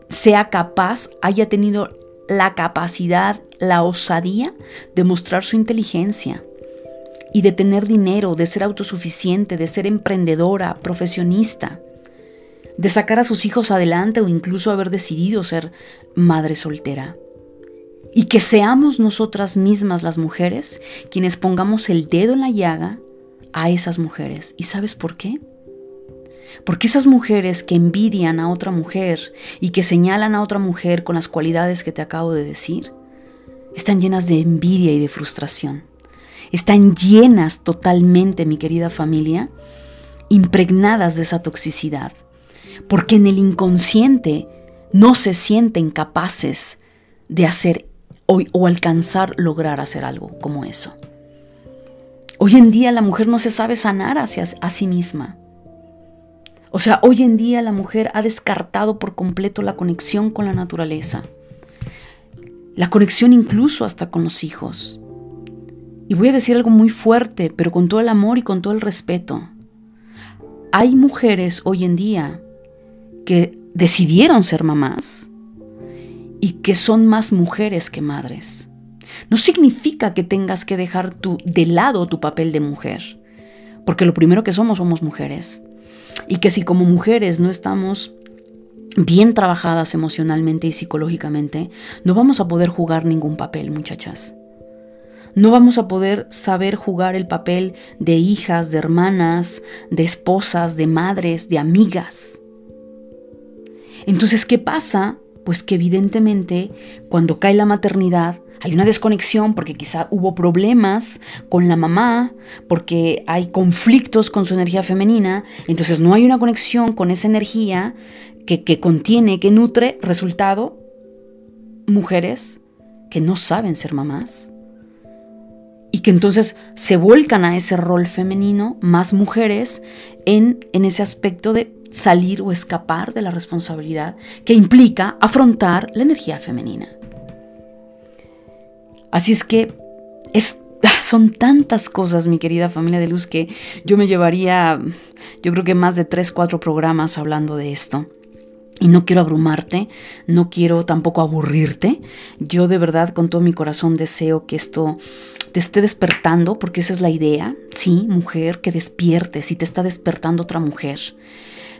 sea capaz, haya tenido la capacidad, la osadía de mostrar su inteligencia y de tener dinero, de ser autosuficiente, de ser emprendedora, profesionista, de sacar a sus hijos adelante o incluso haber decidido ser madre soltera y que seamos nosotras mismas las mujeres quienes pongamos el dedo en la llaga a esas mujeres. ¿Y sabes por qué? Porque esas mujeres que envidian a otra mujer y que señalan a otra mujer con las cualidades que te acabo de decir, están llenas de envidia y de frustración. están llenas totalmente, mi querida familia, impregnadas de esa toxicidad, porque en el inconsciente no se sienten capaces de hacer o, alcanzar, lograr hacer algo como eso. Hoy en día la mujer no se sabe sanar hacia a sí misma. O sea, hoy en día la mujer ha descartado por completo la conexión con la naturaleza. La conexión incluso hasta con los hijos. Y voy a decir algo muy fuerte, pero con todo el amor y con todo el respeto. Hay mujeres hoy en día que decidieron ser mamás y que son más mujeres que madres. No significa que tengas que dejar de lado tu papel de mujer, porque lo primero que somos somos mujeres. Y que si como mujeres no estamos bien trabajadas emocionalmente y psicológicamente, no vamos a poder jugar ningún papel, muchachas. No vamos a poder saber jugar el papel de hijas, de hermanas, de esposas, de madres, de amigas. Entonces, ¿qué pasa? Pues que evidentemente cuando cae la maternidad hay una desconexión porque quizá hubo problemas con la mamá, porque hay conflictos con su energía femenina, entonces no hay una conexión con esa energía que, que contiene, que nutre, resultado, mujeres que no saben ser mamás y que entonces se vuelcan a ese rol femenino, más mujeres, en, en ese aspecto de salir o escapar de la responsabilidad que implica afrontar la energía femenina. Así es que son tantas cosas, mi querida familia de luz, que yo me llevaría, yo creo que más de tres, cuatro programas hablando de esto. Y no quiero abrumarte, no quiero tampoco aburrirte. Yo de verdad con todo mi corazón deseo que esto te esté despertando, porque esa es la idea. Sí, mujer, que despiertes y te está despertando otra mujer.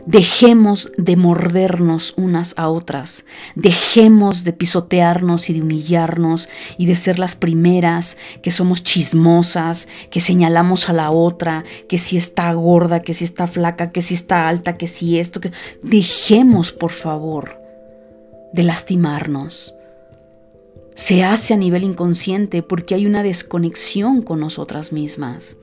Dejemos de mordernos unas a otras, dejemos de pisotearnos y de humillarnos y de ser las primeras que somos chismosas, que señalamos a la otra, que si está gorda, que si está flaca, que si está alta, que si esto, que dejemos por favor de lastimarnos. Se hace a nivel inconsciente porque hay una desconexión con nosotras mismas.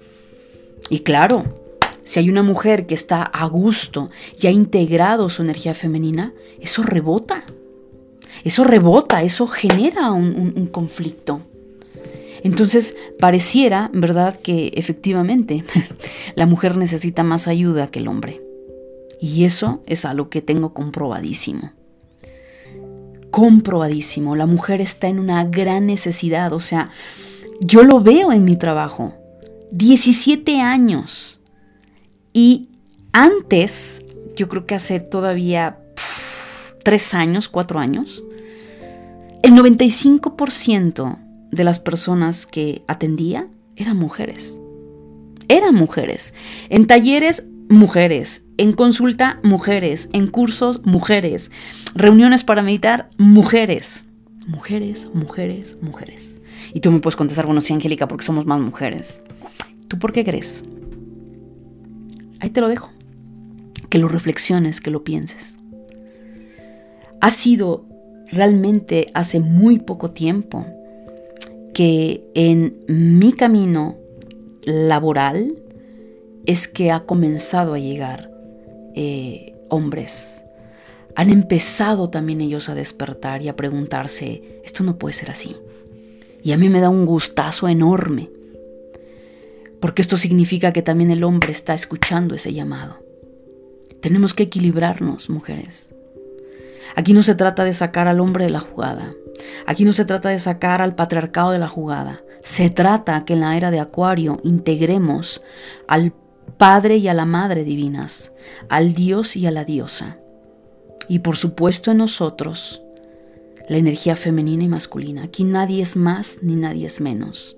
Y claro, si hay una mujer que está a gusto y ha integrado su energía femenina, eso rebota. Eso rebota, eso genera un, conflicto. Entonces, pareciera, ¿verdad?, que efectivamente la mujer necesita más ayuda que el hombre. Y eso es algo que tengo comprobadísimo. Comprobadísimo. La mujer está en una gran necesidad. O sea, yo lo veo en mi trabajo. 17 años y antes, yo creo que hace todavía tres años, cuatro años, el 95% de las personas que atendía eran mujeres. Eran mujeres. En talleres, mujeres. En consulta, mujeres. En cursos, mujeres. Reuniones para meditar, mujeres. Mujeres, mujeres, mujeres. Y tú me puedes contestar, bueno, sí, Angélica, porque somos más mujeres. ¿Tú por qué crees? Ahí te lo dejo. Que lo reflexiones, que lo pienses. Ha sido realmente hace muy poco tiempo que en mi camino laboral es que ha comenzado a llegar eh, hombres. Han empezado también ellos a despertar y a preguntarse, esto no puede ser así. Y a mí me da un gustazo enorme porque esto significa que también el hombre está escuchando ese llamado. Tenemos que equilibrarnos, mujeres. Aquí no se trata de sacar al hombre de la jugada. Aquí no se trata de sacar al patriarcado de la jugada. Se trata que en la era de Acuario integremos al Padre y a la Madre divinas, al Dios y a la diosa. Y por supuesto en nosotros, la energía femenina y masculina. Aquí nadie es más ni nadie es menos.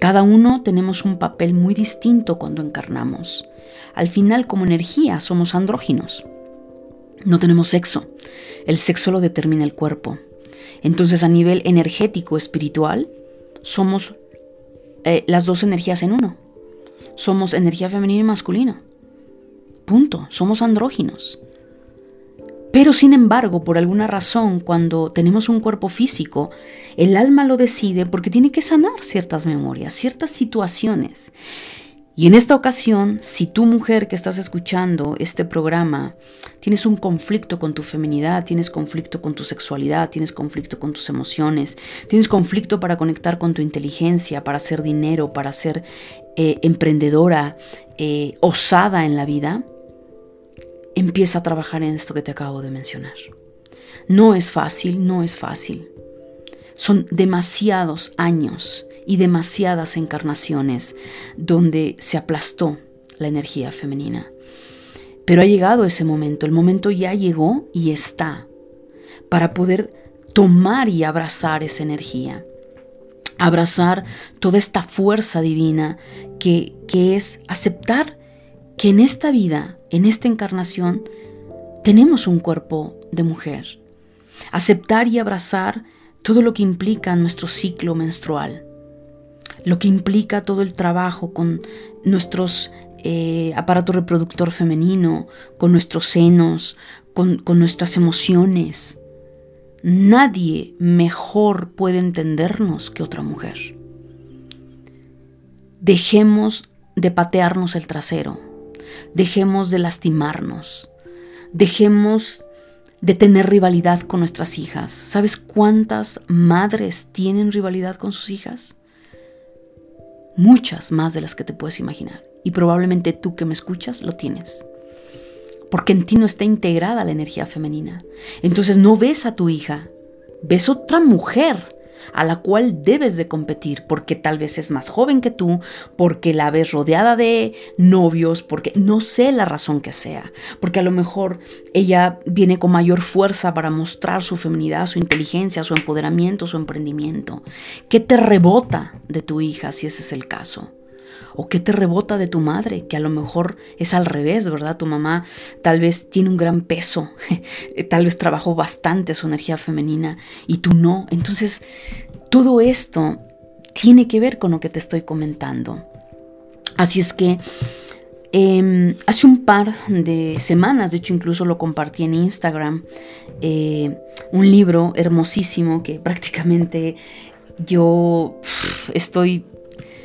Cada uno tenemos un papel muy distinto cuando encarnamos. Al final, como energía, somos andróginos. No tenemos sexo. El sexo lo determina el cuerpo. Entonces, a nivel energético, espiritual, somos eh, las dos energías en uno. Somos energía femenina y masculina. Punto. Somos andróginos. Pero sin embargo, por alguna razón, cuando tenemos un cuerpo físico, el alma lo decide porque tiene que sanar ciertas memorias, ciertas situaciones. Y en esta ocasión, si tú mujer que estás escuchando este programa, tienes un conflicto con tu feminidad, tienes conflicto con tu sexualidad, tienes conflicto con tus emociones, tienes conflicto para conectar con tu inteligencia, para hacer dinero, para ser eh, emprendedora, eh, osada en la vida, empieza a trabajar en esto que te acabo de mencionar. No es fácil, no es fácil. Son demasiados años y demasiadas encarnaciones donde se aplastó la energía femenina. Pero ha llegado ese momento, el momento ya llegó y está para poder tomar y abrazar esa energía, abrazar toda esta fuerza divina que, que es aceptar que en esta vida, en esta encarnación, tenemos un cuerpo de mujer, aceptar y abrazar todo lo que implica nuestro ciclo menstrual, lo que implica todo el trabajo con nuestros eh, aparato reproductor femenino, con nuestros senos, con, con nuestras emociones. Nadie mejor puede entendernos que otra mujer. Dejemos de patearnos el trasero, dejemos de lastimarnos, dejemos de tener rivalidad con nuestras hijas. ¿Sabes cuántas madres tienen rivalidad con sus hijas? muchas más de las que te puedes imaginar. Y probablemente tú que me escuchas lo tienes. Porque en ti no está integrada la energía femenina. Entonces no ves a tu hija, ves otra mujer a la cual debes de competir, porque tal vez es más joven que tú, porque la ves rodeada de novios, porque no sé la razón que sea, porque a lo mejor ella viene con mayor fuerza para mostrar su feminidad, su inteligencia, su empoderamiento, su emprendimiento. ¿Qué te rebota de tu hija si ese es el caso? ¿O qué te rebota de tu madre? Que a lo mejor es al revés, ¿verdad? Tu mamá tal vez tiene un gran peso, tal vez trabajó bastante su energía femenina y tú no. Entonces, todo esto tiene que ver con lo que te estoy comentando. Así es que em, hace un par de semanas, de hecho incluso lo compartí en Instagram, eh, un libro hermosísimo que prácticamente yo estoy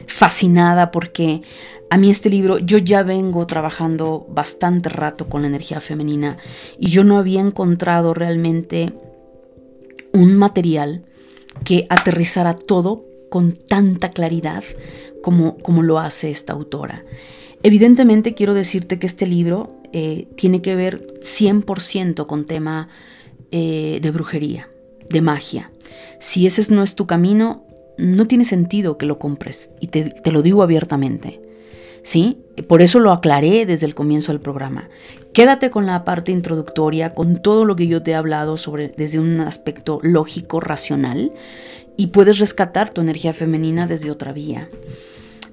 fascinada porque a mí este libro, yo ya vengo trabajando bastante rato con la energía femenina y yo no había encontrado realmente un material que aterrizara todo con tanta claridad como, como lo hace esta autora. Evidentemente quiero decirte que este libro eh, tiene que ver 100% con tema eh, de brujería, de magia. Si ese no es tu camino, no tiene sentido que lo compres y te, lo digo abiertamente. ¿Sí? Por eso lo aclaré desde el comienzo del programa. Quédate con la parte introductoria, con todo lo que yo te he hablado sobre desde un aspecto lógico, racional, y puedes rescatar tu energía femenina desde otra vía.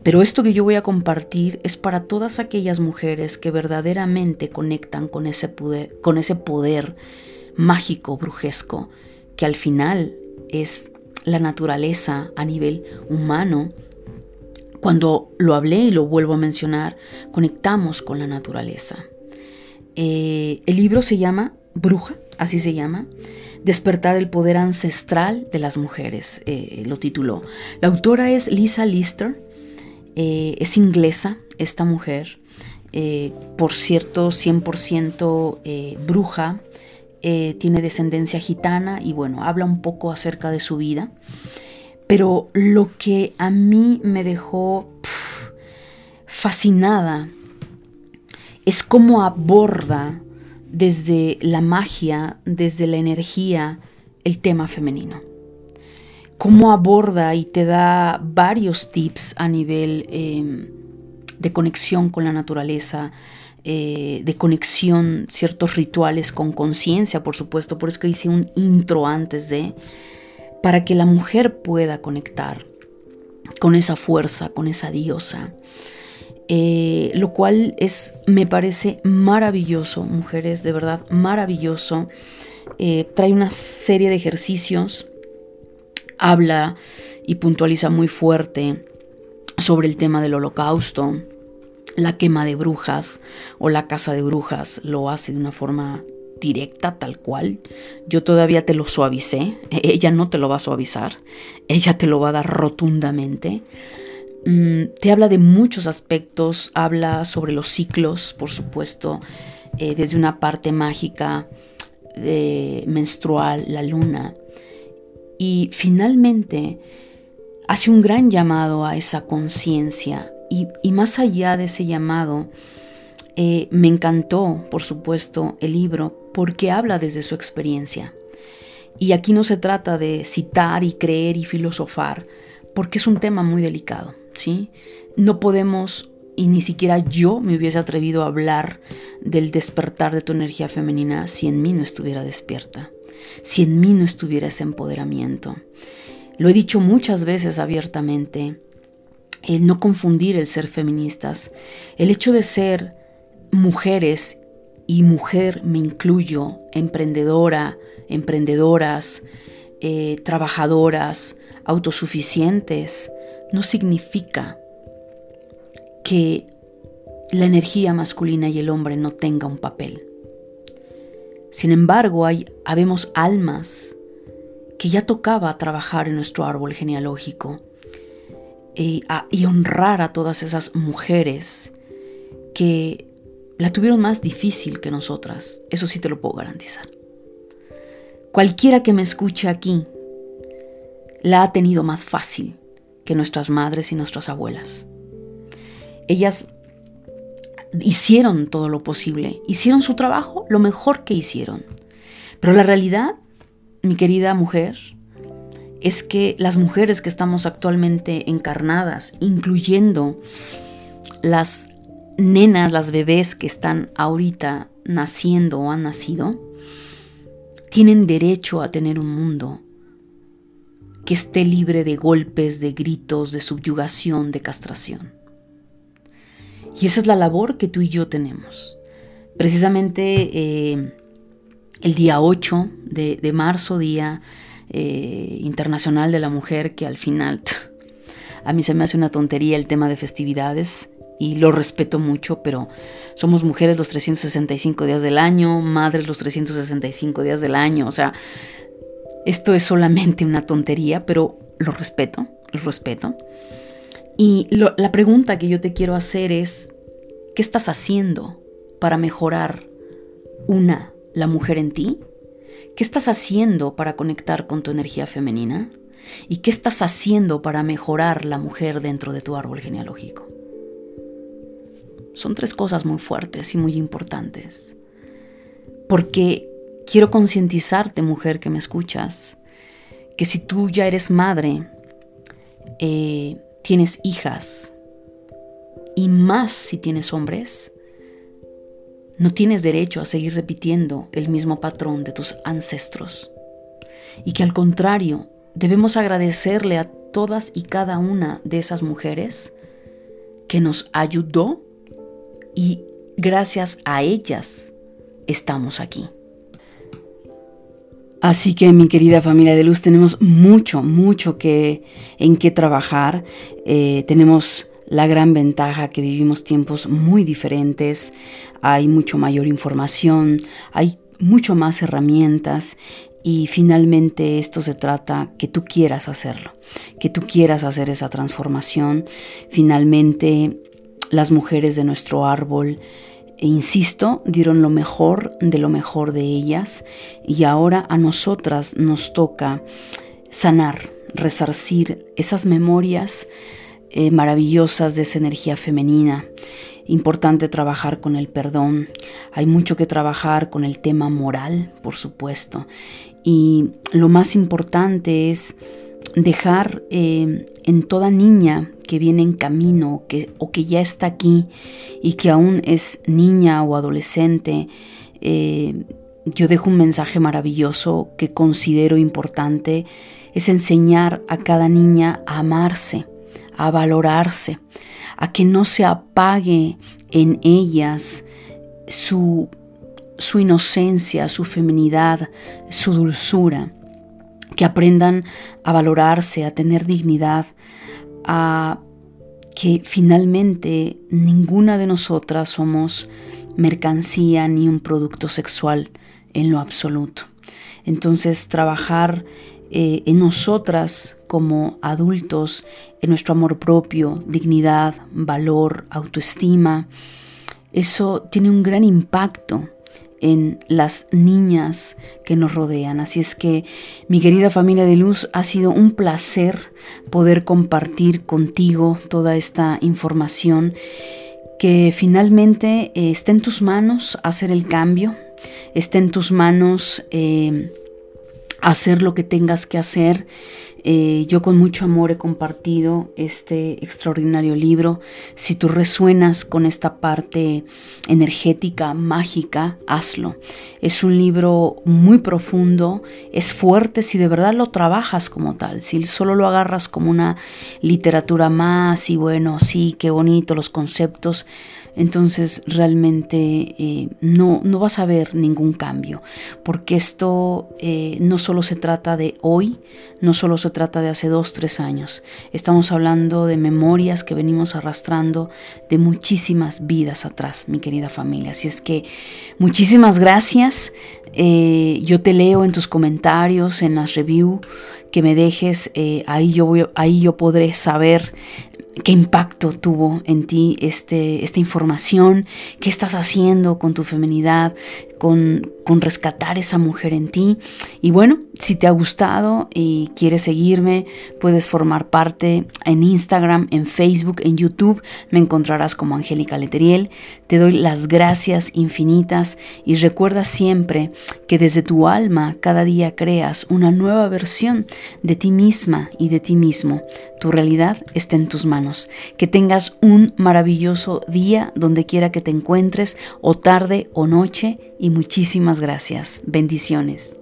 Pero esto que yo voy a compartir es para todas aquellas mujeres que verdaderamente conectan con ese con ese poder mágico, brujesco, que al final es la naturaleza a nivel humano, cuando lo hablé y lo vuelvo a mencionar, conectamos con la naturaleza. Eh, el libro se llama Bruja, así se llama, Despertar el poder ancestral de las mujeres, eh, lo tituló. La autora es Lisa Lister, eh, es inglesa esta mujer, por cierto, 100% bruja, eh, tiene descendencia gitana y bueno, habla un poco acerca de su vida. Pero lo que a mí me dejó fascinada es cómo aborda desde la magia, desde la energía, el tema femenino. Cómo aborda y te da varios tips a nivel em, de conexión con la naturaleza, eh, de conexión, ciertos rituales con conciencia, por supuesto, por eso que hice un intro antes de, para que la mujer pueda conectar con esa fuerza, con esa diosa. Eh, lo cual es, me parece maravilloso, mujeres, de verdad, maravilloso. Eh, trae una serie de ejercicios, habla y puntualiza muy fuerte sobre el tema del holocausto, la quema de brujas o la casa de brujas lo hace de una forma directa tal cual. Yo todavía te lo suavicé. Ella no te lo va a suavizar. Ella te lo va a dar rotundamente. Mm, te habla de muchos aspectos. Habla sobre los ciclos, por supuesto, eh, desde una parte mágica de menstrual, la luna. Y finalmente hace un gran llamado a esa conciencia. Y, más allá de ese llamado, eh, me encantó, por supuesto, el libro porque habla desde su experiencia. Y aquí no se trata de citar y creer y filosofar, porque es un tema muy delicado, ¿sí? No podemos, y ni siquiera yo me hubiese atrevido a hablar del despertar de tu energía femenina si en mí no estuviera despierta, si en mí no estuviera ese empoderamiento. Lo he dicho muchas veces abiertamente, el no confundir el ser feministas, el hecho de ser mujeres y mujer me incluyo, emprendedora, emprendedoras, eh, trabajadoras, autosuficientes, no significa que la energía masculina y el hombre no tenga un papel. Sin embargo, hay, habemos almas que ya tocaba trabajar en nuestro árbol genealógico y honrar a todas esas mujeres que la tuvieron más difícil que nosotras, eso sí te lo puedo garantizar. Cualquiera que me escuche aquí la ha tenido más fácil que nuestras madres y nuestras abuelas. Ellas hicieron todo lo posible, hicieron su trabajo lo mejor que hicieron. Pero la realidad, mi querida mujer, es que las mujeres que estamos actualmente encarnadas, incluyendo las nenas, las bebés que están ahorita naciendo o han nacido, tienen derecho a tener un mundo que esté libre de golpes, de gritos, de subyugación, de castración. Y esa es la labor que tú y yo tenemos. Precisamente eh, el día 8 de, marzo, Día eh, Internacional de la Mujer, que al final a mí se me hace una tontería el tema de festividades, y lo respeto mucho, pero somos mujeres los 365 días del año, madres los 365 días del año, o sea, esto es solamente una tontería, pero lo respeto, lo respeto. Y la pregunta que yo te quiero hacer es, ¿qué estás haciendo para mejorar una, la mujer en ti? ¿Qué estás haciendo para conectar con tu energía femenina? ¿Y qué estás haciendo para mejorar la mujer dentro de tu árbol genealógico? Son tres cosas muy fuertes y muy importantes. Porque quiero concientizarte, mujer que me escuchas, que si tú ya eres madre, eh, tienes hijas, y más si tienes hombres, no tienes derecho a seguir repitiendo el mismo patrón de tus ancestros. Y que al contrario, debemos agradecerle a todas y cada una de esas mujeres que nos ayudó y gracias a ellas estamos aquí. Así que mi querida familia de luz, tenemos mucho, mucho que, en qué trabajar. Eh, tenemos la gran ventaja que vivimos tiempos muy diferentes, hay mucho mayor información, hay mucho más herramientas y finalmente esto se trata que tú quieras hacerlo, que tú quieras hacer esa transformación. Finalmente las mujeres de nuestro árbol, e insisto, dieron lo mejor de lo mejor de ellas y ahora a nosotras nos toca sanar, resarcir esas memorias eh, maravillosas de esa energía femenina. Importante trabajar con el perdón. Hay mucho que trabajar con el tema moral, por supuesto. Y lo más importante es dejar eh, en toda niña que viene en camino que, o que ya está aquí y que aún es niña o adolescente, eh, yo dejo un mensaje maravilloso que considero importante, es enseñar a cada niña a amarse, a valorarse, a que no se apague en ellas su, su inocencia, su feminidad, su dulzura que aprendan a valorarse, a tener dignidad, a que finalmente ninguna de nosotras somos mercancía ni un producto sexual en lo absoluto. Entonces trabajar eh, en nosotras como adultos, en nuestro amor propio, dignidad, valor, autoestima, eso tiene un gran impacto en las niñas que nos rodean. Así es que, mi querida familia de luz, ha sido un placer poder compartir contigo toda esta información que finalmente eh, está en tus manos hacer el cambio, está en tus manos eh, hacer lo que tengas que hacer eh, yo con mucho amor he compartido este extraordinario libro. Si tú resuenas con esta parte energética, mágica, hazlo. Es un libro muy profundo, es fuerte si de verdad lo trabajas como tal, si solo lo agarras como una literatura más y bueno, sí, qué bonito los conceptos entonces realmente eh, no, no, vas a ver ningún cambio, porque esto eh, no solo se trata de hoy, no solo se trata de hace dos, tres años, estamos hablando de memorias que venimos arrastrando de muchísimas vidas atrás, mi querida familia. Así es que muchísimas gracias, eh, yo te leo en tus comentarios, en las reviews que me dejes, ahí, yo ahí yo podré saber qué impacto tuvo en ti este, esta información, qué estás haciendo con tu feminidad, con, rescatar esa mujer en ti. Y bueno, si te ha gustado y quieres seguirme, puedes formar parte en Instagram, en Facebook, en YouTube. Me encontrarás como Angélica Leteriel. Te doy las gracias infinitas y recuerda siempre que desde tu alma cada día creas una nueva versión de ti misma y de ti mismo. Tu realidad está en tus manos. Que tengas un maravilloso día donde quiera que te encuentres, o tarde o noche, y muchísimas gracias. Bendiciones.